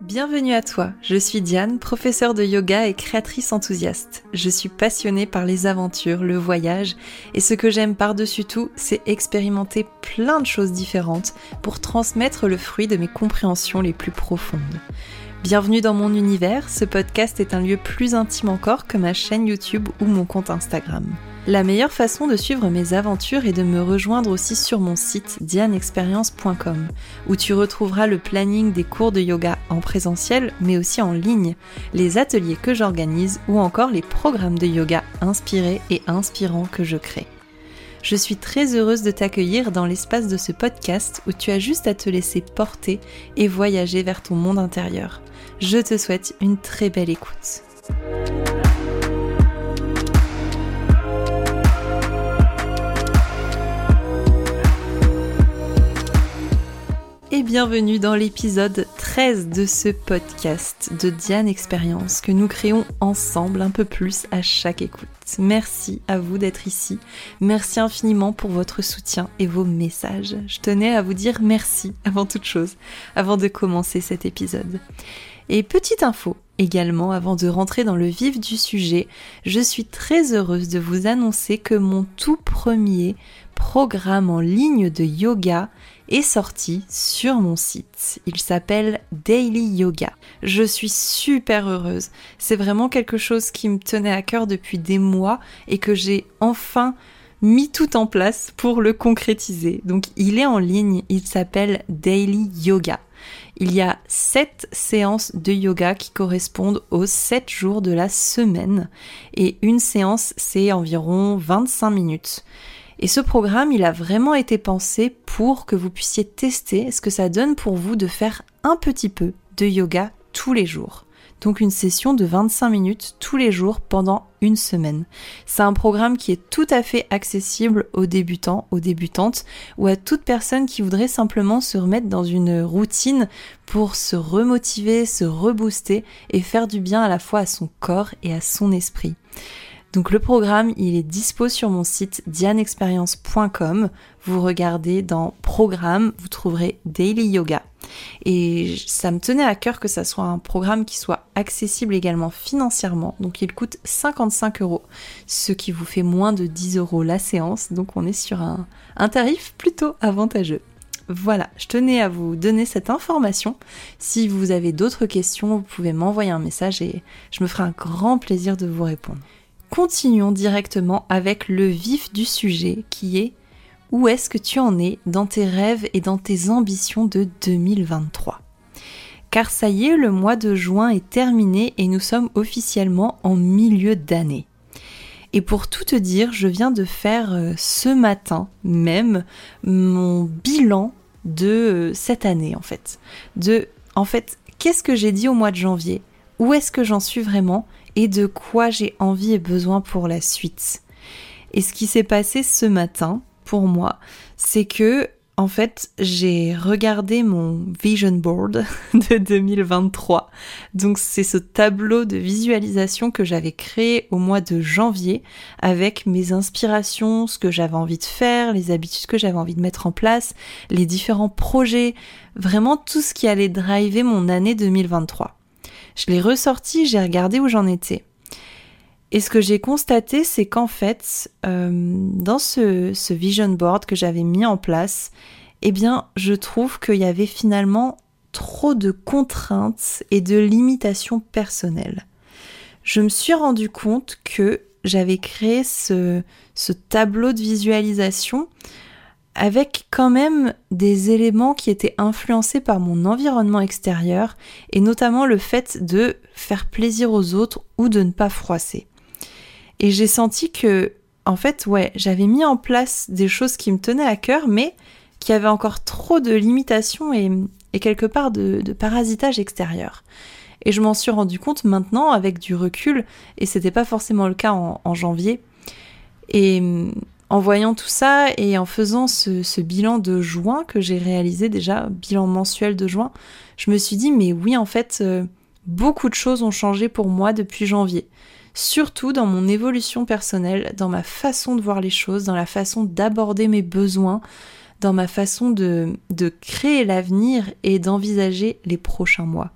Bienvenue à toi, je suis Diane, professeure de yoga et créatrice enthousiaste. Je suis passionnée par les aventures, le voyage, et ce que j'aime par-dessus tout, c'est expérimenter plein de choses différentes pour transmettre le fruit de mes compréhensions les plus profondes. Bienvenue dans mon univers, ce podcast est un lieu plus intime encore que ma chaîne YouTube ou mon compte Instagram. La meilleure façon de suivre mes aventures est de me rejoindre aussi sur mon site dianeexperience.com où tu retrouveras le planning des cours de yoga en présentiel mais aussi en ligne, les ateliers que j'organise ou encore les programmes de yoga inspirés et inspirants que je crée. Je suis très heureuse de t'accueillir dans l'espace de ce podcast où tu as juste à te laisser porter et voyager vers ton monde intérieur. Je te souhaite une très belle écoute. Bienvenue dans l'épisode 13 de ce podcast de Diane Expérience que nous créons ensemble un peu plus à chaque écoute. Merci à vous d'être ici. Merci infiniment pour votre soutien et vos messages. Je tenais à vous dire merci avant toute chose, avant de commencer cet épisode. Et petite info également, avant de rentrer dans le vif du sujet, je suis très heureuse de vous annoncer que mon tout premier programme en ligne de yoga est sorti sur mon site. Il s'appelle Daily Yoga. Je suis super heureuse. C'est vraiment quelque chose qui me tenait à cœur depuis des mois et que j'ai enfin mis tout en place pour le concrétiser. Donc il est en ligne, il s'appelle Daily Yoga. Il y a 7 séances de yoga qui correspondent aux 7 jours de la semaine et une séance c'est environ 25 minutes. Et ce programme, il a vraiment été pensé pour que vous puissiez tester ce que ça donne pour vous de faire un petit peu de yoga tous les jours. Donc une session de 25 minutes tous les jours pendant une semaine. C'est un programme qui est tout à fait accessible aux débutants, aux débutantes ou à toute personne qui voudrait simplement se remettre dans une routine pour se remotiver, se rebooster et faire du bien à la fois à son corps et à son esprit. Donc le programme, il est dispo sur mon site dianexperience.com. Vous regardez dans programme, vous trouverez Daily Yoga. Et ça me tenait à cœur que ça soit un programme qui soit accessible également financièrement. Donc il coûte 55 euros, ce qui vous fait moins de 10 euros la séance. Donc on est sur un, un tarif plutôt avantageux. Voilà, je tenais à vous donner cette information. Si vous avez d'autres questions, vous pouvez m'envoyer un message et je me ferai un grand plaisir de vous répondre. Continuons directement avec le vif du sujet qui est où est-ce que tu en es dans tes rêves et dans tes ambitions de 2023 Car ça y est, le mois de juin est terminé et nous sommes officiellement en milieu d'année. Et pour tout te dire, je viens de faire euh, ce matin même mon bilan de euh, cette année en fait. De en fait, qu'est-ce que j'ai dit au mois de janvier? Où est-ce que j'en suis vraiment? Et de quoi j'ai envie et besoin pour la suite. Et ce qui s'est passé ce matin, pour moi, c'est que en fait, j'ai regardé mon vision board de 2023. Donc c'est ce tableau de visualisation que j'avais créé au mois de janvier avec mes inspirations, ce que j'avais envie de faire, les habitudes que j'avais envie de mettre en place, les différents projets, vraiment tout ce qui allait driver mon année 2023. Je l'ai ressorti, j'ai regardé où j'en étais. Et ce que j'ai constaté, c'est qu'en fait, euh, dans ce, vision board que j'avais mis en place, eh bien, je trouve qu'il y avait finalement trop de contraintes et de limitations personnelles. Je me suis rendu compte que j'avais créé ce tableau de visualisation avec quand même des éléments qui étaient influencés par mon environnement extérieur et notamment le fait de faire plaisir aux autres ou de ne pas froisser. Et j'ai senti que, en fait, ouais, j'avais mis en place des choses qui me tenaient à cœur, mais qui avaient encore trop de limitations et, quelque part de, parasitage extérieur. Et je m'en suis rendu compte maintenant avec du recul, et c'était pas forcément le cas en, en janvier. Et en voyant tout ça et en faisant ce, bilan de juin que j'ai réalisé déjà, bilan mensuel de juin, je me suis dit mais oui en fait euh, beaucoup de choses ont changé pour moi depuis janvier. Surtout dans mon évolution personnelle, dans ma façon de voir les choses, dans la façon d'aborder mes besoins, dans ma façon de, de créer l'avenir et d'envisager les prochains mois.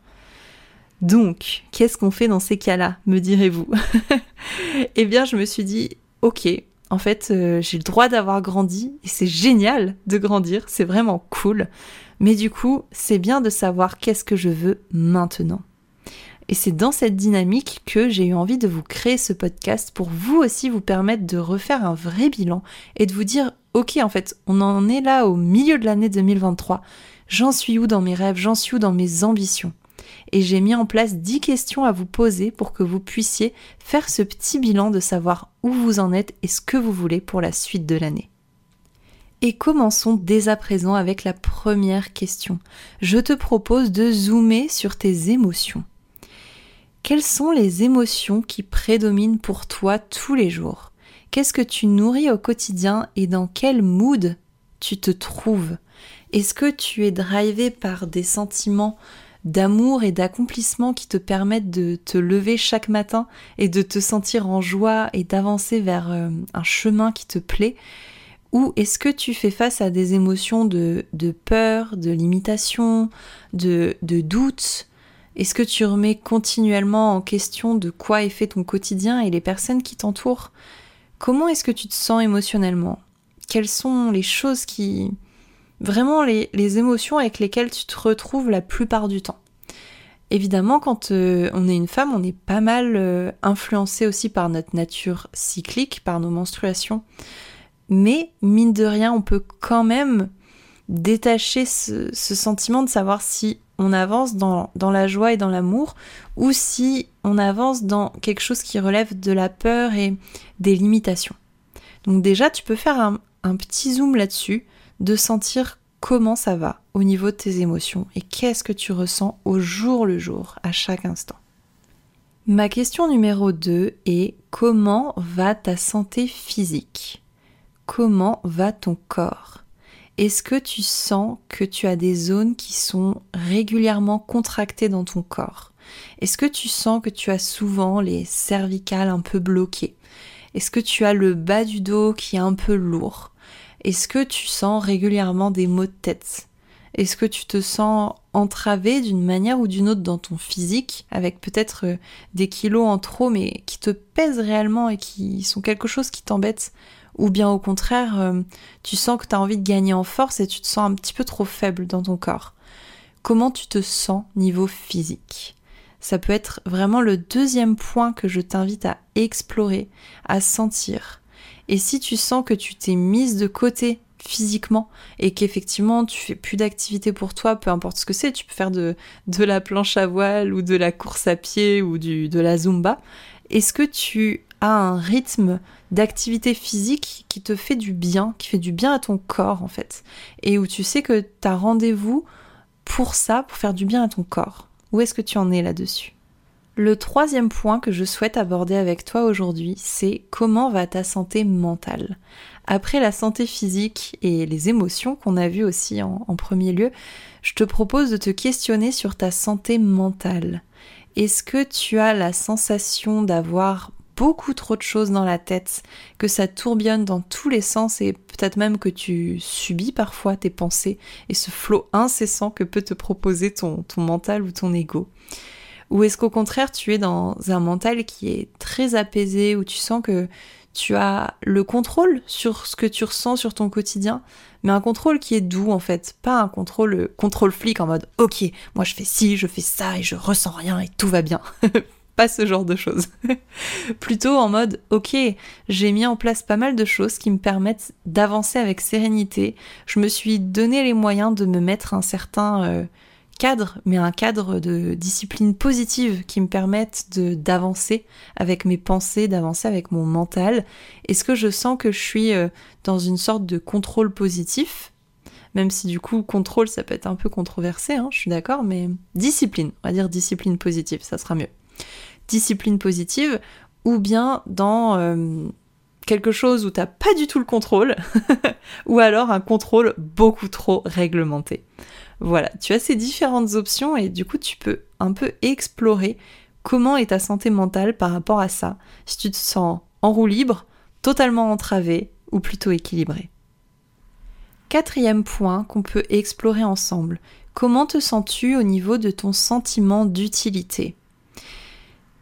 Donc, qu'est-ce qu'on fait dans ces cas-là, me direz-vous? Eh bien, je me suis dit, ok, en fait, euh, j'ai le droit d'avoir grandi et c'est génial de grandir, c'est vraiment cool. Mais du coup, c'est bien de savoir qu'est-ce que je veux maintenant. Et c'est dans cette dynamique que j'ai eu envie de vous créer ce podcast pour vous aussi vous permettre de refaire un vrai bilan et de vous dire, ok, en fait, on en est là au milieu de l'année 2023. J'en suis où dans mes rêves? J'en suis où dans mes ambitions? Et j'ai mis en place 10 questions à vous poser pour que vous puissiez faire ce petit bilan de savoir où vous en êtes et ce que vous voulez pour la suite de l'année. Et commençons dès à présent avec la première question. Je te propose de zoomer sur tes émotions. Quelles sont les émotions qui prédominent pour toi tous les jours? Qu'est-ce que tu nourris au quotidien et dans quel mood tu te trouves? Est-ce que tu es drivé par des sentiments d'amour et d'accomplissement qui te permettent de te lever chaque matin et de te sentir en joie et d'avancer vers euh, un chemin qui te plaît. Ou est-ce que tu fais face à des émotions de, de peur, de limitation, de, de doute, est-ce que tu remets continuellement en question de quoi est fait ton quotidien et les personnes qui t'entourent? Comment est-ce que tu te sens émotionnellement? Quelles sont les choses qui... Vraiment les, émotions avec lesquelles tu te retrouves la plupart du temps Évidemment, quand euh, on est une femme, on est pas mal euh, influencé aussi par notre nature cyclique, par nos menstruations. Mais mine de rien, on peut quand même détacher ce sentiment de savoir si on avance dans, la joie et dans l'amour, ou si on avance dans quelque chose qui relève de la peur et des limitations. Donc déjà, tu peux faire un, un petit zoom là-dessus, de sentir comment ça va au niveau de tes émotions et qu'est-ce que tu ressens au jour le jour, à chaque instant. Ma question numéro 2 est comment va ta santé physique? Comment va ton corps? Est-ce que tu sens que tu as des zones qui sont régulièrement contractées dans ton corps? Est-ce que tu sens que tu as souvent les cervicales un peu bloquées? Est-ce que tu as le bas du dos qui est un peu lourd? Est-ce que tu sens régulièrement des maux de tête? Est-ce que tu te sens entravé d'une manière ou d'une autre dans ton physique, avec peut-être euh, des kilos en trop, mais qui te pèsent réellement et qui sont quelque chose qui t'embête? Ou bien au contraire, euh, tu sens que tu as envie de gagner en force et tu te sens un petit peu trop faible dans ton corps? Comment tu te sens niveau physique? Ça peut être vraiment le deuxième point que je t'invite à explorer, à sentir. Et si tu sens que tu t'es mise de côté physiquement et qu'effectivement tu fais plus d'activité pour toi, peu importe ce que c'est, tu peux faire de, de la planche à voile ou de la course à pied ou du, de la zumba, est-ce que tu as un rythme d'activité physique qui te fait du bien, qui fait du bien à ton corps en fait, et où tu sais que tu as rendez-vous pour ça, pour faire du bien à ton corps? Où est-ce que tu en es là-dessus? Le troisième point que je souhaite aborder avec toi aujourd'hui, c'est comment va ta santé mentale? Après la santé physique et les émotions qu'on a vues aussi en, premier lieu, je te propose de te questionner sur ta santé mentale. Est-ce que tu as la sensation d'avoir beaucoup trop de choses dans la tête, que ça tourbillonne dans tous les sens et peut-être même que tu subis parfois tes pensées et ce flot incessant que peut te proposer ton, ton mental ou ton ego? Ou est-ce qu'au contraire tu es dans un mental qui est très apaisé, où tu sens que tu as le contrôle sur ce que tu ressens sur ton quotidien, mais un contrôle qui est doux en fait, pas un contrôle contrôle flic en mode ok, moi je fais ci, je fais ça et je ressens rien et tout va bien. pas ce genre de choses. Plutôt en mode ok, j'ai mis en place pas mal de choses qui me permettent d'avancer avec sérénité. Je me suis donné les moyens de me mettre un certain euh, mais un cadre de discipline positive qui me permette d'avancer avec mes pensées, d'avancer avec mon mental. Est-ce que je sens que je suis euh, dans une sorte de contrôle positif? Même si du coup contrôle ça peut être un peu controversé, hein, je suis d'accord, mais discipline, on va dire discipline positive, ça sera mieux. Discipline positive, ou bien dans euh, quelque chose où t'as pas du tout le contrôle, ou alors un contrôle beaucoup trop réglementé. Voilà, tu as ces différentes options et du coup tu peux un peu explorer comment est ta santé mentale par rapport à ça, si tu te sens en roue libre, totalement entravé ou plutôt équilibré. Quatrième point qu'on peut explorer ensemble, Comment te sens-tu au niveau de ton sentiment d'utilité?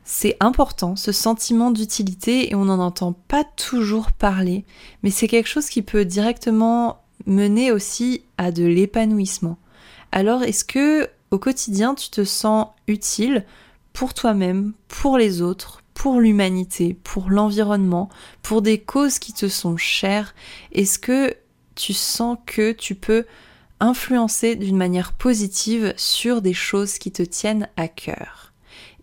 C'est important, ce sentiment d'utilité, et on n'en entend pas toujours parler, mais c'est quelque chose qui peut directement mener aussi à de l'épanouissement. Alors, est-ce que au quotidien, tu te sens utile pour toi-même, pour les autres, pour l'humanité, pour l'environnement, pour des causes qui te sont chères? Est-ce que tu sens que tu peux influencer d'une manière positive sur des choses qui te tiennent à cœur?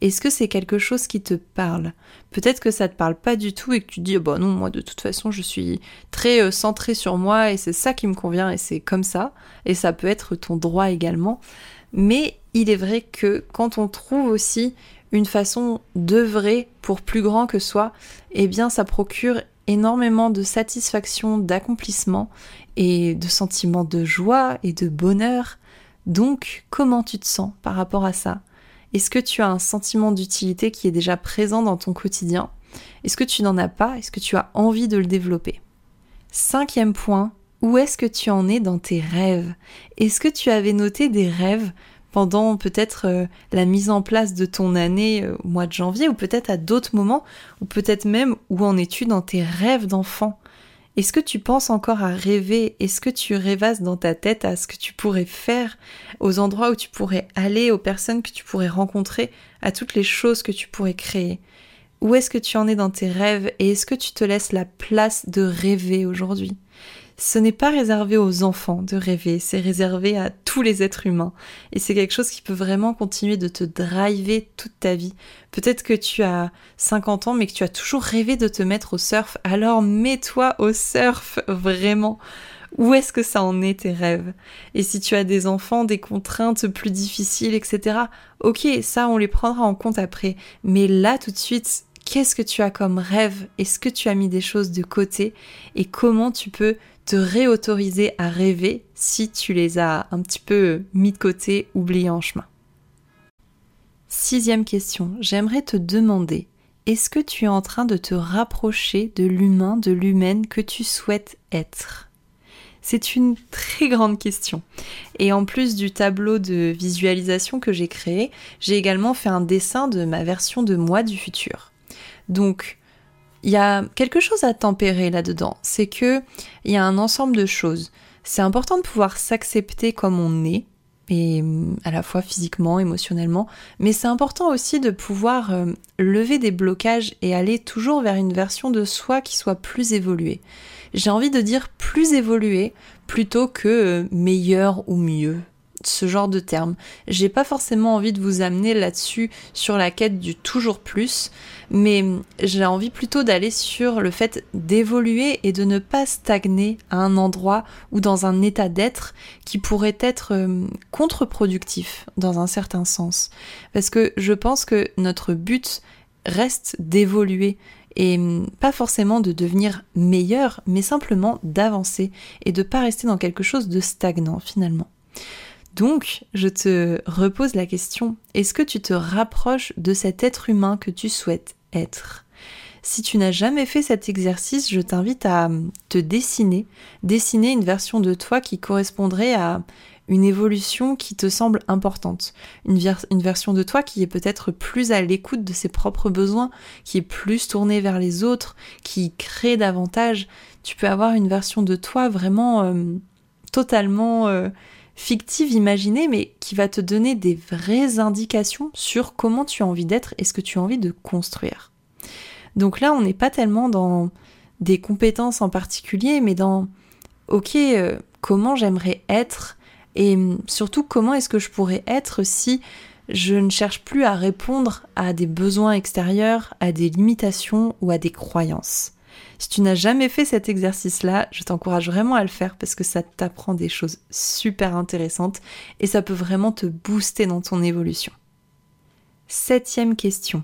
Est-ce que c'est quelque chose qui te parle? Peut-être que ça te parle pas du tout et que tu dis bah non moi de toute façon je suis très euh, centré sur moi et c'est ça qui me convient et c'est comme ça et ça peut être ton droit également. Mais il est vrai que quand on trouve aussi une façon d'œuvrer pour plus grand que soi, eh bien ça procure énormément de satisfaction, d'accomplissement et de sentiments de joie et de bonheur. Donc, comment tu te sens par rapport à ça? Est-ce que tu as un sentiment d'utilité qui est déjà présent dans ton quotidien? Est-ce que tu n'en as pas? Est-ce que tu as envie de le développer? Cinquième point, où est-ce que tu en es dans tes rêves? Est-ce que tu avais noté des rêves pendant peut-être euh, la mise en place de ton année euh, au mois de janvier ou peut-être à d'autres moments ou peut-être même où en es-tu dans tes rêves d'enfant? Est-ce que tu penses encore à rêver? Est-ce que tu rêvasses dans ta tête à ce que tu pourrais faire, aux endroits où tu pourrais aller, aux personnes que tu pourrais rencontrer, à toutes les choses que tu pourrais créer? Où est-ce que tu en es dans tes rêves et est-ce que tu te laisses la place de rêver aujourd'hui? Ce n'est pas réservé aux enfants de rêver, c'est réservé à tous les êtres humains. Et c'est quelque chose qui peut vraiment continuer de te driver toute ta vie. Peut-être que tu as 50 ans mais que tu as toujours rêvé de te mettre au surf, alors mets-toi au surf vraiment. Où est-ce que ça en est tes rêves? Et si tu as des enfants, des contraintes plus difficiles, etc. Ok, ça on les prendra en compte après. Mais là tout de suite, qu'est-ce que tu as comme rêve? Est-ce que tu as mis des choses de côté? Et comment tu peux te réautoriser à rêver si tu les as un petit peu mis de côté, oubliés en chemin? Sixième question, j'aimerais te demander, est-ce que tu es en train de te rapprocher de l'humain, de l'humaine que tu souhaites être? C'est une très grande question. Et en plus du tableau de visualisation que j'ai créé, j'ai également fait un dessin de ma version de moi du futur. Donc, il y a quelque chose à tempérer là-dedans. C'est que il y a un ensemble de choses. C'est important de pouvoir s'accepter comme on est, et à la fois physiquement, émotionnellement, mais c'est important aussi de pouvoir euh, lever des blocages et aller toujours vers une version de soi qui soit plus évoluée. J'ai envie de dire plus évoluée plutôt que euh, meilleure ou mieux ce genre de terme. J'ai pas forcément envie de vous amener là-dessus sur la quête du toujours plus, mais j'ai envie plutôt d'aller sur le fait d'évoluer et de ne pas stagner à un endroit ou dans un état d'être qui pourrait être euh, contre-productif dans un certain sens. Parce que je pense que notre but reste d'évoluer et pas forcément de devenir meilleur, mais simplement d'avancer et de pas rester dans quelque chose de stagnant finalement. Donc, je te repose la question, est-ce que tu te rapproches de cet être humain que tu souhaites être? Si tu n'as jamais fait cet exercice, je t'invite à te dessiner, dessiner une version de toi qui correspondrait à une évolution qui te semble importante, une, version de toi qui est peut-être plus à l'écoute de ses propres besoins, qui est plus tournée vers les autres, qui crée davantage. Tu peux avoir une version de toi vraiment euh, totalement euh, fictive, imaginée, mais qui va te donner des vraies indications sur comment tu as envie d'être et ce que tu as envie de construire. Donc là, on n'est pas tellement dans des compétences en particulier, mais dans, ok, euh, comment j'aimerais être et hum, surtout comment est-ce que je pourrais être si je ne cherche plus à répondre à des besoins extérieurs, à des limitations ou à des croyances. Si tu n'as jamais fait cet exercice-là, je t'encourage vraiment à le faire parce que ça t'apprend des choses super intéressantes et ça peut vraiment te booster dans ton évolution. Septième question.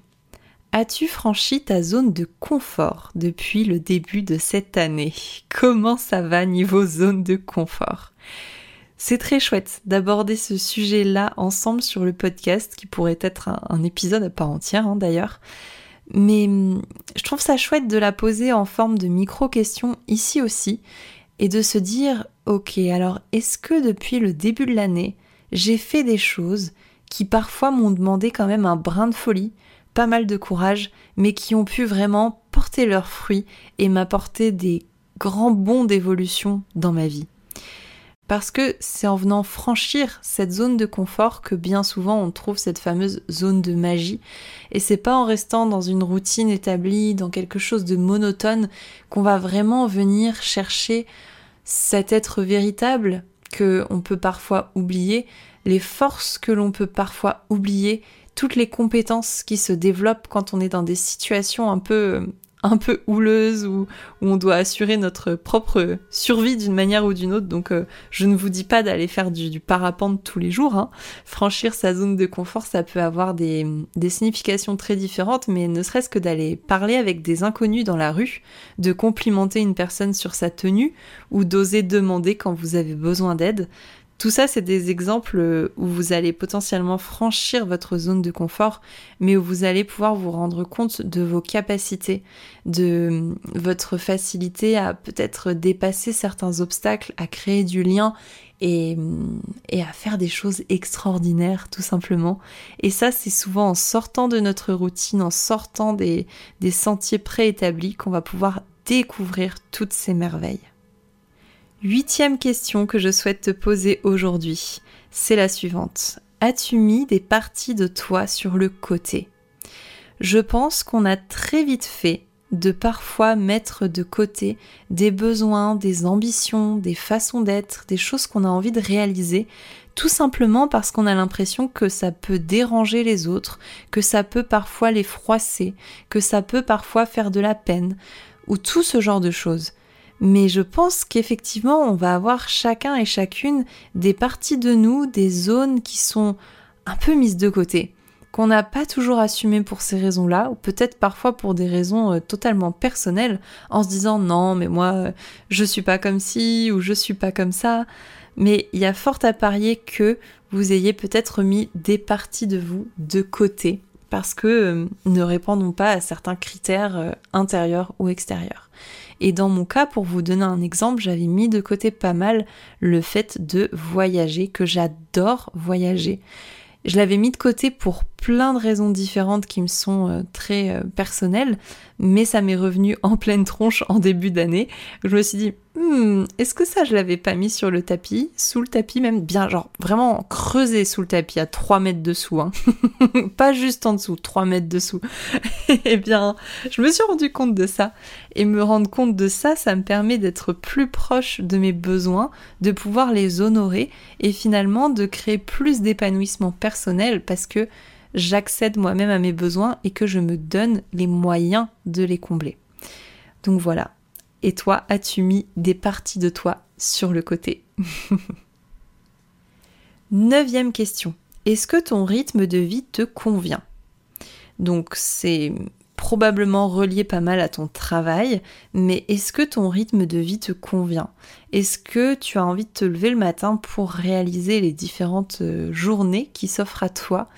As-tu franchi ta zone de confort depuis le début de cette année? Comment ça va niveau zone de confort? C'est très chouette d'aborder ce sujet-là ensemble sur le podcast, qui pourrait être un, épisode à part entière hein, d'ailleurs. Mais hum, je trouve ça chouette de la poser en forme de micro-question ici aussi et de se dire ok alors est-ce que depuis le début de l'année j'ai fait des choses qui parfois m'ont demandé quand même un brin de folie, pas mal de courage, mais qui ont pu vraiment porter leurs fruits et m'apporter des grands bons d'évolution dans ma vie? Parce que c'est en venant franchir cette zone de confort que bien souvent on trouve cette fameuse zone de magie. Et c'est pas en restant dans une routine établie, dans quelque chose de monotone, qu'on va vraiment venir chercher cet être véritable que on peut parfois oublier, les forces que l'on peut parfois oublier, toutes les compétences qui se développent quand on est dans des situations un peu un peu houleuse où, on doit assurer notre propre survie d'une manière ou d'une autre. Donc euh, je ne vous dis pas d'aller faire du, parapente tous les jours. Hein. Franchir sa zone de confort, ça peut avoir des, des significations très différentes, mais ne serait-ce que d'aller parler avec des inconnus dans la rue, de complimenter une personne sur sa tenue ou d'oser demander quand vous avez besoin d'aide. Tout ça, c'est des exemples euh, où vous allez potentiellement franchir votre zone de confort, mais où vous allez pouvoir vous rendre compte de vos capacités, de euh, votre facilité à peut-être dépasser certains obstacles, à créer du lien et, euh, et, à faire des choses extraordinaires, tout simplement. Et ça, c'est souvent en sortant de notre routine, en sortant des sentiers préétablis qu'on va pouvoir découvrir toutes ces merveilles. Huitième question que je souhaite te poser aujourd'hui, c'est la suivante. As-tu mis des parties de toi sur le côté? Je pense qu'on a très vite fait de parfois mettre de côté des besoins, des ambitions, des façons d'être, des choses qu'on a envie de réaliser, tout simplement parce qu'on a l'impression que ça peut déranger les autres, que ça peut parfois les froisser, que ça peut parfois faire de la peine, ou tout ce genre de choses mais je pense qu'effectivement, on va avoir chacun et chacune des parties de nous, des zones qui sont un peu mises de côté, qu'on n'a pas toujours assumé pour ces raisons-là, ou peut-être parfois pour des raisons euh, totalement personnelles, en se disant non, mais moi, euh, je suis pas comme ci, ou je suis pas comme ça. Mais il y a fort à parier que vous ayez peut-être mis des parties de vous de côté parce que euh, ne répondons pas à certains critères intérieurs ou extérieurs. Et dans mon cas, pour vous donner un exemple, j'avais mis de côté pas mal le fait de voyager, que j'adore voyager. Je l'avais mis de côté pour plein de raisons différentes qui me sont euh, très euh, personnelles, mais ça m'est revenu en pleine tronche en début d'année. Je me suis dit, hmm, est-ce que ça je l'avais pas mis sur le tapis, sous le tapis même, bien genre vraiment creusé sous le tapis à 3 mètres dessous, hein. pas juste en dessous, 3 mètres dessous. Eh bien, je me suis rendu compte de ça. Et me rendre compte de ça, ça me permet d'être plus proche de mes besoins, de pouvoir les honorer et finalement de créer plus d'épanouissement personnel parce que j'accède moi-même à mes besoins et que je me donne les moyens de les combler. Donc voilà. Et toi, as-tu mis des parties de toi sur le côté? Neuvième question. Est-ce que ton rythme de vie te convient? Donc c'est probablement relié pas mal à ton travail, mais est-ce que ton rythme de vie te convient? Est-ce que tu as envie de te lever le matin pour réaliser les différentes euh, journées qui s'offrent à toi?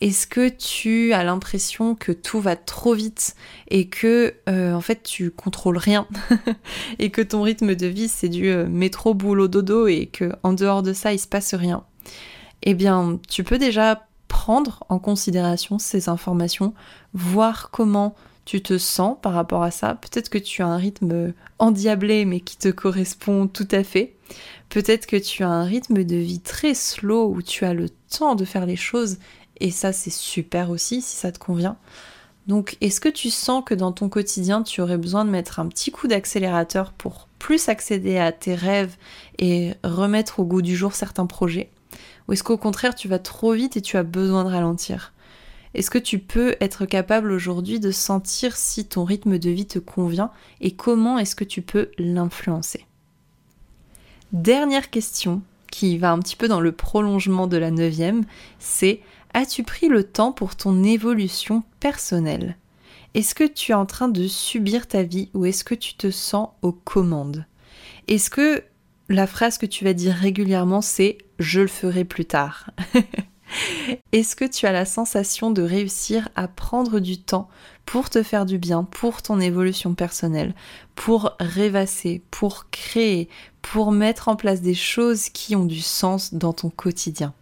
Est-ce que tu as l'impression que tout va trop vite et que euh, en fait tu contrôles rien et que ton rythme de vie c'est du euh, métro boulot dodo et que en dehors de ça il se passe rien? Eh bien, tu peux déjà prendre en considération ces informations, voir comment tu te sens par rapport à ça. Peut-être que tu as un rythme endiablé mais qui te correspond tout à fait. Peut-être que tu as un rythme de vie très slow où tu as le temps de faire les choses et ça c'est super aussi si ça te convient. Donc est-ce que tu sens que dans ton quotidien tu aurais besoin de mettre un petit coup d'accélérateur pour plus accéder à tes rêves et remettre au goût du jour certains projets? Ou est-ce qu'au contraire tu vas trop vite et tu as besoin de ralentir? Est-ce que tu peux être capable aujourd'hui de sentir si ton rythme de vie te convient et comment est-ce que tu peux l'influencer? Dernière question qui va un petit peu dans le prolongement de la neuvième, c'est as-tu pris le temps pour ton évolution personnelle? Est-ce que tu es en train de subir ta vie ou est-ce que tu te sens aux commandes? Est-ce que la phrase que tu vas dire régulièrement, c'est je le ferai plus tard. Est-ce que tu as la sensation de réussir à prendre du temps pour te faire du bien, pour ton évolution personnelle, pour rêvasser, pour créer, pour mettre en place des choses qui ont du sens dans ton quotidien?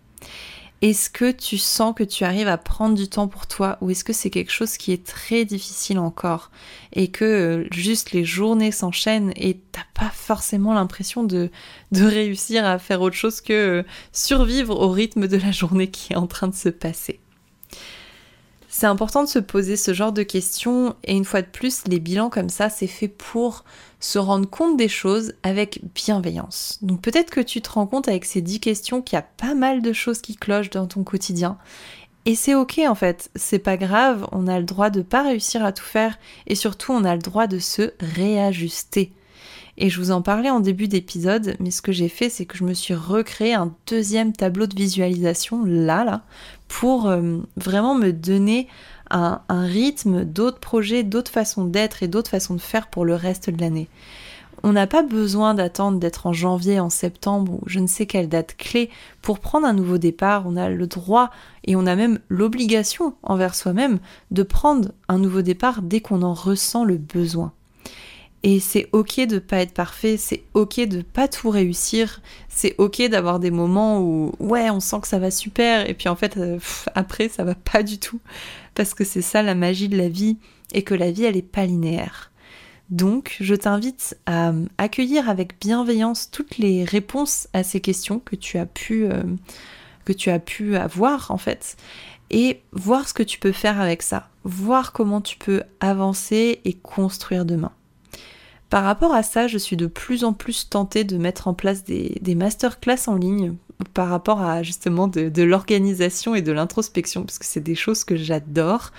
Est-ce que tu sens que tu arrives à prendre du temps pour toi ou est-ce que c'est quelque chose qui est très difficile encore et que euh, juste les journées s'enchaînent et t'as pas forcément l'impression de, de réussir à faire autre chose que euh, survivre au rythme de la journée qui est en train de se passer? C'est important de se poser ce genre de questions et une fois de plus, les bilans comme ça, c'est fait pour se rendre compte des choses avec bienveillance. Donc peut-être que tu te rends compte avec ces 10 questions qu'il y a pas mal de choses qui clochent dans ton quotidien. Et c'est ok en fait, c'est pas grave, on a le droit de pas réussir à tout faire et surtout on a le droit de se réajuster. Et je vous en parlais en début d'épisode, mais ce que j'ai fait, c'est que je me suis recréé un deuxième tableau de visualisation là, là, pour euh, vraiment me donner un, rythme, d'autres projets, d'autres façons d'être et d'autres façons de faire pour le reste de l'année. On n'a pas besoin d'attendre d'être en janvier, en septembre ou je ne sais quelle date clé pour prendre un nouveau départ. On a le droit et on a même l'obligation envers soi-même de prendre un nouveau départ dès qu'on en ressent le besoin. Et c'est ok de pas être parfait, c'est ok de pas tout réussir, c'est ok d'avoir des moments où ouais on sent que ça va super et puis en fait euh, après ça va pas du tout parce que c'est ça la magie de la vie et que la vie elle est pas linéaire. Donc je t'invite à accueillir avec bienveillance toutes les réponses à ces questions que tu as pu euh, que tu as pu avoir en fait et voir ce que tu peux faire avec ça, voir comment tu peux avancer et construire demain. Par rapport à ça, je suis de plus en plus tentée de mettre en place des, des masterclass en ligne par rapport à justement de, l'organisation et de l'introspection, parce que c'est des choses que j'adore.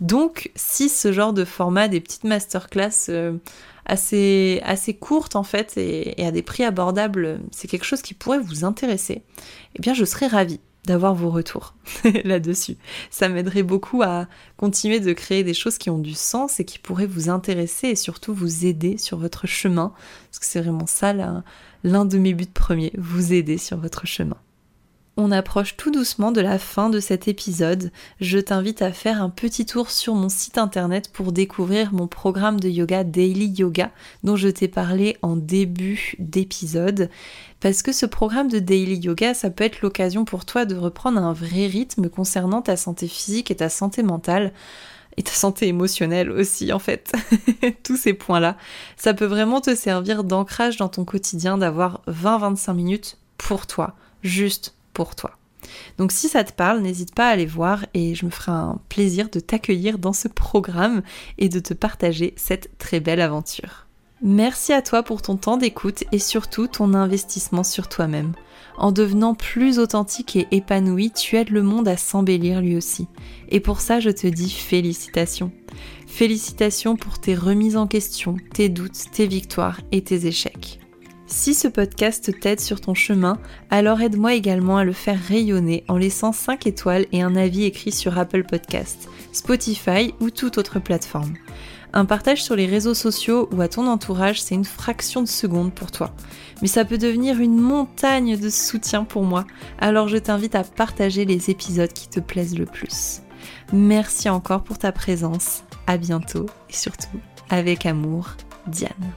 Donc, si ce genre de format, des petites masterclass euh, assez, assez courtes en fait et, et à des prix abordables, c'est quelque chose qui pourrait vous intéresser, eh bien je serais ravie d'avoir vos retours là-dessus. Ça m'aiderait beaucoup à continuer de créer des choses qui ont du sens et qui pourraient vous intéresser et surtout vous aider sur votre chemin, parce que c'est vraiment ça l'un de mes buts premiers, vous aider sur votre chemin. On approche tout doucement de la fin de cet épisode. Je t'invite à faire un petit tour sur mon site internet pour découvrir mon programme de yoga Daily Yoga dont je t'ai parlé en début d'épisode. Parce que ce programme de Daily Yoga, ça peut être l'occasion pour toi de reprendre un vrai rythme concernant ta santé physique et ta santé mentale et ta santé émotionnelle aussi en fait. Tous ces points-là. Ça peut vraiment te servir d'ancrage dans ton quotidien d'avoir 20-25 minutes pour toi, juste pour toi. Donc si ça te parle, n'hésite pas à aller voir et je me ferai un plaisir de t'accueillir dans ce programme et de te partager cette très belle aventure. Merci à toi pour ton temps d'écoute et surtout ton investissement sur toi-même. En devenant plus authentique et épanoui, tu aides le monde à s'embellir lui aussi. Et pour ça, je te dis félicitations. Félicitations pour tes remises en question, tes doutes, tes victoires et tes échecs. Si ce podcast t'aide sur ton chemin, alors aide-moi également à le faire rayonner en laissant 5 étoiles et un avis écrit sur Apple Podcast, Spotify ou toute autre plateforme. Un partage sur les réseaux sociaux ou à ton entourage, c'est une fraction de seconde pour toi. Mais ça peut devenir une montagne de soutien pour moi, alors je t'invite à partager les épisodes qui te plaisent le plus. Merci encore pour ta présence, à bientôt et surtout, avec amour, Diane.